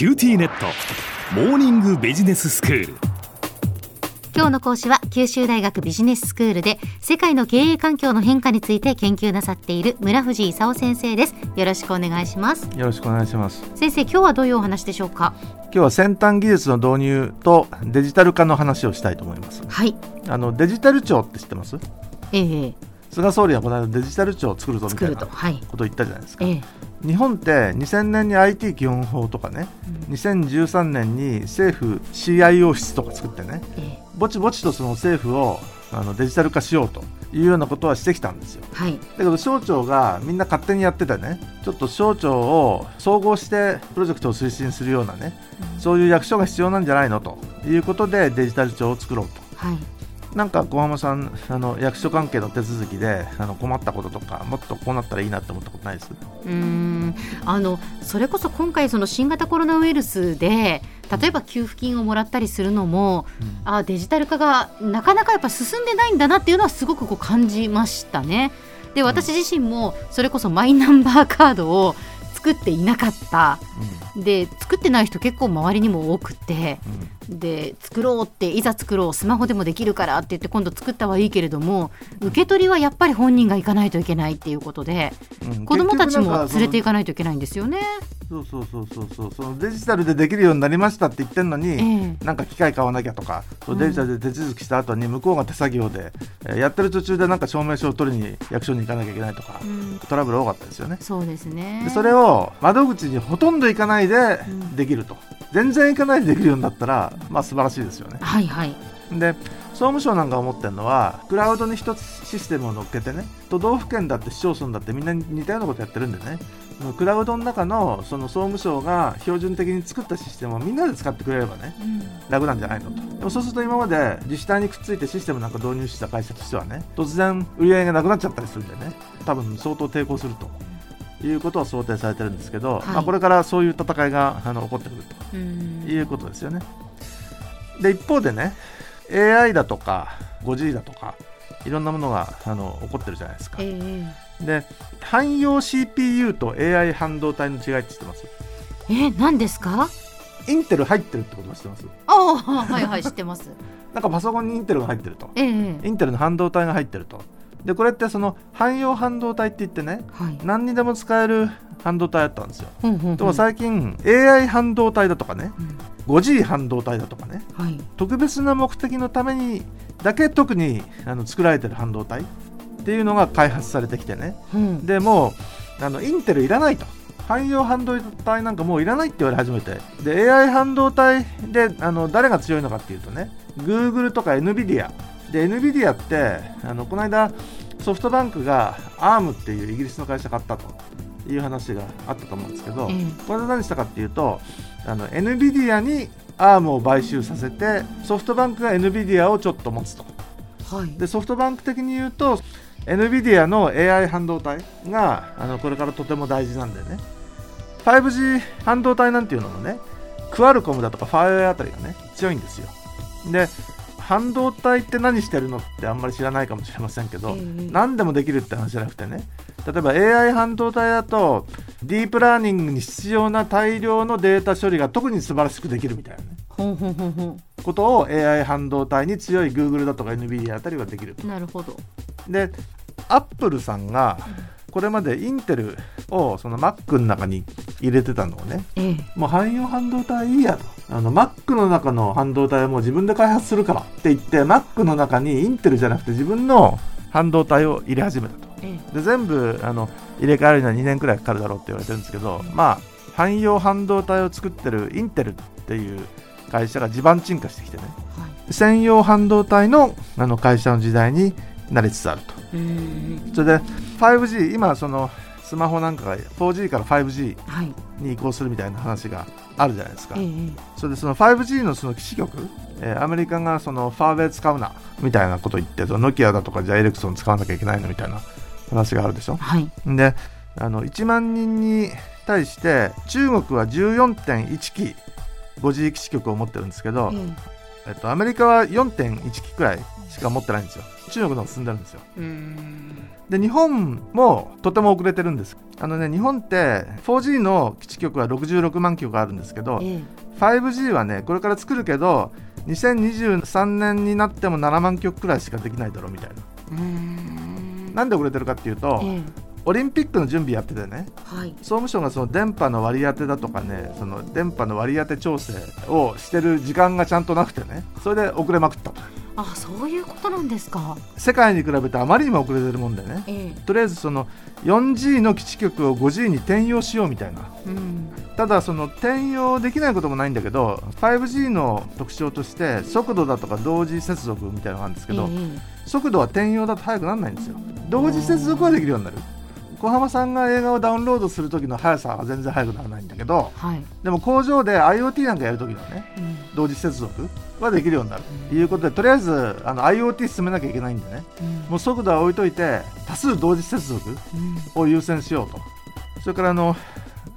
QTnet。モーニングビジネススクール。今日の講師は九州大学ビジネススクールで世界の経営環境の変化について研究なさっている村藤功先生です。よろしくお願いします。よろしくお願いします。先生今日はどういうお話でしょうか？今日は先端技術の導入とデジタル化の話をしたいと思います。はい。あのデジタル庁って知ってます？ええ菅総理はこの間デジタル庁を作るぞみたいなことを言ったじゃないですか、ええ。日本って2000年に IT 基本法とかね、2013年に政府 CIO 室とか作ってねええ。ぼちぼちとその政府をあのデジタル化しようというようなことはしてきたんですよ。はい。だけど省庁がみんな勝手にやっててねちょっと省庁を総合してプロジェクトを推進するようなねそういう役所が必要なんじゃないのということでデジタル庁を作ろうと。はいなんか小浜さんあの役所関係の手続きであの困ったこととかもっとこうなったらいいなって思ったことないです？うーん。あのそれこそ今回その新型コロナウイルスで例えば給付金をもらったりするのも、あデジタル化がなかなかやっぱ進んでないんだなっていうのはすごくこう感じましたね。で私自身もそれこそマイナンバーカードを作っていなかった。で作ってない人結構周りにも多くて。で作ろうっていざ作ろうスマホでもできるからって言って今度作ったはいいけれども受け取りはやっぱり本人が行かないといけないっていうことでうん。うん子どもたちも連れていかかないといけないんですよね。そうそうそうそうそう。そのデジタルでできるようになりましたって言ってるのに、ええ。なんか機械買わなきゃとか、デジタルで手続きした後に向こうが手作業で、えーやってる途中でなんか証明書を取りに役所に行かなきゃいけないとか、うん。トラブル多かったですよね。そうですね。でそれを窓口にほとんど行かないでんできると、全然行かないでできるようになったら、まあ素晴らしいですよね。はいはい。で総務省なんか思ってるのはクラウドに一つシステムを乗っけてね都道府県だって市町村だってみんな似たようなことやってるんでね。クラウドの中のその総務省が標準的に作ったシステムをみんなで使ってくれればね楽なんじゃないのと。でもそうすると今まで自治体にくっついてシステムなんか導入してた会社としてはね突然売り上げがなくなっちゃったりするんでね。多分相当抵抗すると。いうことは想定されてるんですけど、はい。まあ、これからそういう戦いがあの起こってくるとうん。いうことですよね。で一方でね AI だとか 5G だとかいろんなものがあの起こってるじゃないですか。ええで汎用 CPU と AI 半導体の違いって知ってます？え何ですか？インテル入ってるってことは知ってます？ああはいはい知ってます。なんかパソコンにインテルが入ってると。ええ。インテルの半導体が入ってるとでこれってその汎用半導体って言ってねはい。何にでも使える半導体だったんですよ。ほんほんほん。でも最近 AI 半導体だとかねうん。5G 半導体だとかねはい。特別な目的のためにだけ特にあの作られてる半導体っていうのが開発されてきてね。うん。でもうあのインテルいらないと汎用半導体なんかもういらないって言われ始めて。で AI 半導体であの誰が強いのかっていうとね Google とか NVIDIA で NVIDIA ってあのこの間ソフトバンクが ARM っていうイギリスの会社買ったという話があったと思うんですけど、ええ。これで何したかっていうとあの NVIDIA に ARM を買収させてソフトバンクが NVIDIA をちょっと持つと。はい。でソフトバンク的に言うと NVIDIA の AI 半導体があのこれからとても大事なんでね 5G 半導体なんていうのもねクアルコムだとかファーウェイあたりがね強いんですよ。で半導体って何してるのってあんまり知らないかもしれませんけど、ええ何でもできるって話じゃなくてね例えば AI 半導体だとディープラーニングに必要な大量のデータ処理が特に素晴らしくできるみたいなね。ことを AI 半導体に強い Google だとか NVIDIA あたりはできると。なるほど。でアップルさんがこれまでインテルをその Mac の中に入れてたのをねええ。もう汎用半導体いいやと。あの Mac の中の半導体はもう自分で開発するからって言って Mac の中にインテルじゃなくて自分の半導体を入れ始めたと。えで全部あの入れ替えるには2年くらいかかるだろうって言われてるんですけどまあ汎用半導体を作ってるインテルっていう会社が地盤沈下してきてね。えはい。専用半導体のあの会社の時代になりつつあると。うんそれで 5G 今そのスマホなんかが 4G から 5G はい。に移行するみたいな話があるじゃないですか。ええそれでその 5G のその基地局、えーアメリカがそのファーウェイ使うなみたいなこと言ってノキアだとかじゃあエレクソン使わなきゃいけないのみたいな話があるでしょ。はい。であの1万人に対して中国は14.1機 5G 基地局を持ってるんですけど、ええ。っと、アメリカは4.1機くらいしか持ってないんですよ。中国の方が進んでるんですよ。うん。で日本もとても遅れてるんです。あのね日本って 4G の基地局は66万局あるんですけどえ 5G はねこれから作るけど2023年になっても7万局くらいしかできないだろうみたいな。なんで遅れてるかっていうとええ。オリンピックの準備やっててねはい。総務省がその電波の割り当てだとかねその電波の割り当て調整をしてる時間がちゃんとなくてねそれで遅れまくったとあそういうことなんですか。世界に比べてあまりにも遅れてるもんでね。ええ。とりあえずその 4G の基地局を 5G に転用しようみたいな。うん。ただその転用できないこともないんだけど 5G の特徴として速度だとか同時接続みたいなのがあるんですけど、え速度は転用だと速くならないんですよ。同時接続はできるようになる。小浜さんが映画をダウンロードする時の速さは全然速くならないんだけどえはい、でも工場で IoT なんかやる時のねうん同時接続はできるようになるということでとりあえずあの IoT 進めなきゃいけないんでね。うん。もう速度は置いといて多数同時接続うん。を優先しようと。それからあの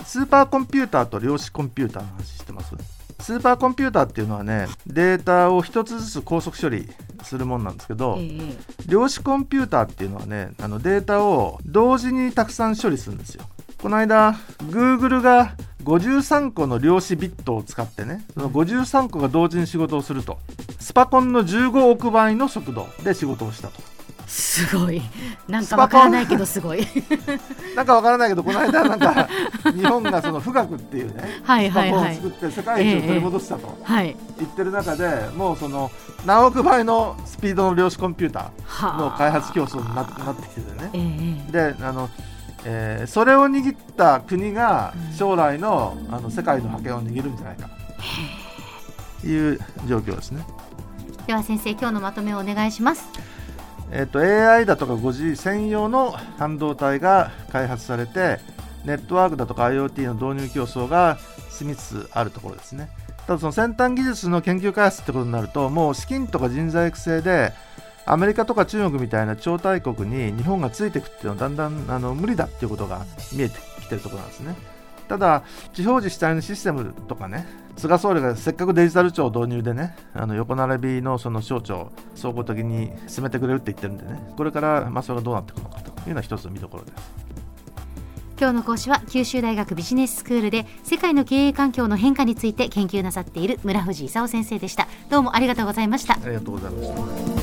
スーパーコンピューターと量子コンピューターの話してます。スーパーコンピューターっていうのはねデータを一つずつ高速処理するもんなんですけど、ええ。量子コンピューターっていうのはねあのデータを同時にたくさん処理するんですよ。この間 Google が53個の量子ビットを使ってねその53個が同時に仕事をするとスパコンの15億倍の速度で仕事をしたと。すごい。なんかわからないけどすごい。なんかわからないけどこの間なんか日本がその富岳っていうねはいスパコンをはいはい作って世界一を取り戻したとはい。言ってる中でもうその何億倍のスピードの量子コンピューターの開発競争にななってきててね。ええ。であの、えーそれを握った国がうん。将来のあの世界の覇権を握るんじゃないか。という状況ですね。では先生今日のまとめをお願いします。えっと AI だとか 5G 専用の半導体が開発されてネットワークだとか IoT の導入競争が進みつつあるところですね。ただその先端技術の研究開発ってことになるともう資金とか人材育成でアメリカとか中国みたいな超大国に日本がついていくっていうのはだんだんあの無理だっていうことが見えてきてるところなんですね。ただ地方自治体のシステムとかね菅総理がせっかくデジタル庁導入でねあの横並びのその省庁総合的に進めてくれるって言ってるんでねこれからまあそれがどうなっていくのかというのは一つの見どころです。今日の講師は九州大学ビジネススクールで世界の経営環境の変化について研究なさっている村藤功先生でした。どうもありがとうございました。ありがとうございました